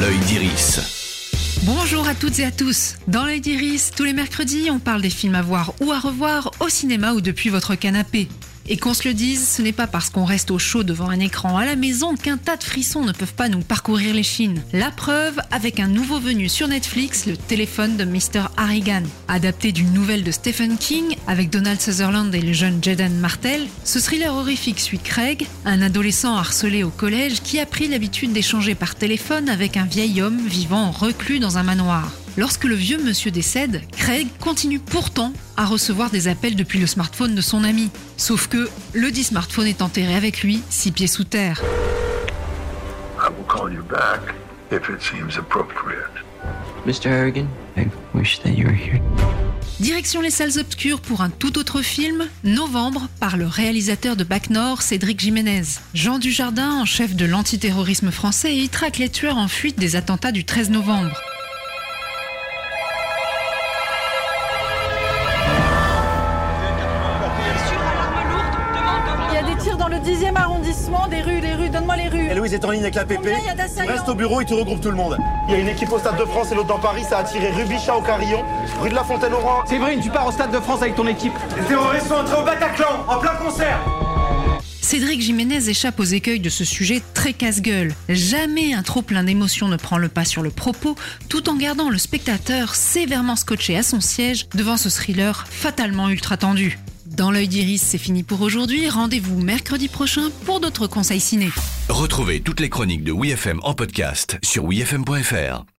l'œil d'Iris. Bonjour à toutes et à tous. Dans l'œil d'Iris, tous les mercredis, on parle des films à voir ou à revoir au cinéma ou depuis votre canapé. Et qu'on se le dise, ce n'est pas parce qu'on reste au chaud devant un écran à la maison qu'un tas de frissons ne peuvent pas nous parcourir les chines. La preuve avec un nouveau venu sur Netflix, le téléphone de Mr. Harrigan. Adapté d'une nouvelle de Stephen King avec Donald Sutherland et le jeune Jaden Martell, ce thriller horrifique suit Craig, un adolescent harcelé au collège qui a pris l'habitude d'échanger par téléphone avec un vieil homme vivant reclus dans un manoir. Lorsque le vieux monsieur décède, Craig continue pourtant à recevoir des appels depuis le smartphone de son ami. Sauf que le dit smartphone est enterré avec lui, six pieds sous terre. I will call you back if it seems appropriate. Mr. Harrigan, I wish that you were here. Direction les salles obscures pour un tout autre film, Novembre, par le réalisateur de Bac Nord, Cédric Jiménez. Jean Dujardin, en chef de l'antiterrorisme français, y traque les tueurs en fuite des attentats du 13 novembre. Dans le 10e arrondissement, des rues, les rues, donne-moi les rues. Et Louise est en ligne avec la PP. Reste au bureau, il te regroupe tout le monde. Il y a une équipe au Stade de France et l'autre dans Paris, ça a tiré Rubichat au Carillon, rue de la Fontaine-Oran. Séverine, tu pars au Stade de France avec ton équipe. Les terroristes sont entrés au Bataclan, en plein concert. Cédric Jiménez échappe aux écueils de ce sujet très casse-gueule. Jamais un trop plein d'émotions ne prend le pas sur le propos, tout en gardant le spectateur sévèrement scotché à son siège devant ce thriller fatalement ultra tendu. Dans l'œil d'Iris, c'est fini pour aujourd'hui. Rendez-vous mercredi prochain pour d'autres conseils ciné. Retrouvez toutes les chroniques de WeFM en podcast sur wefm.fr.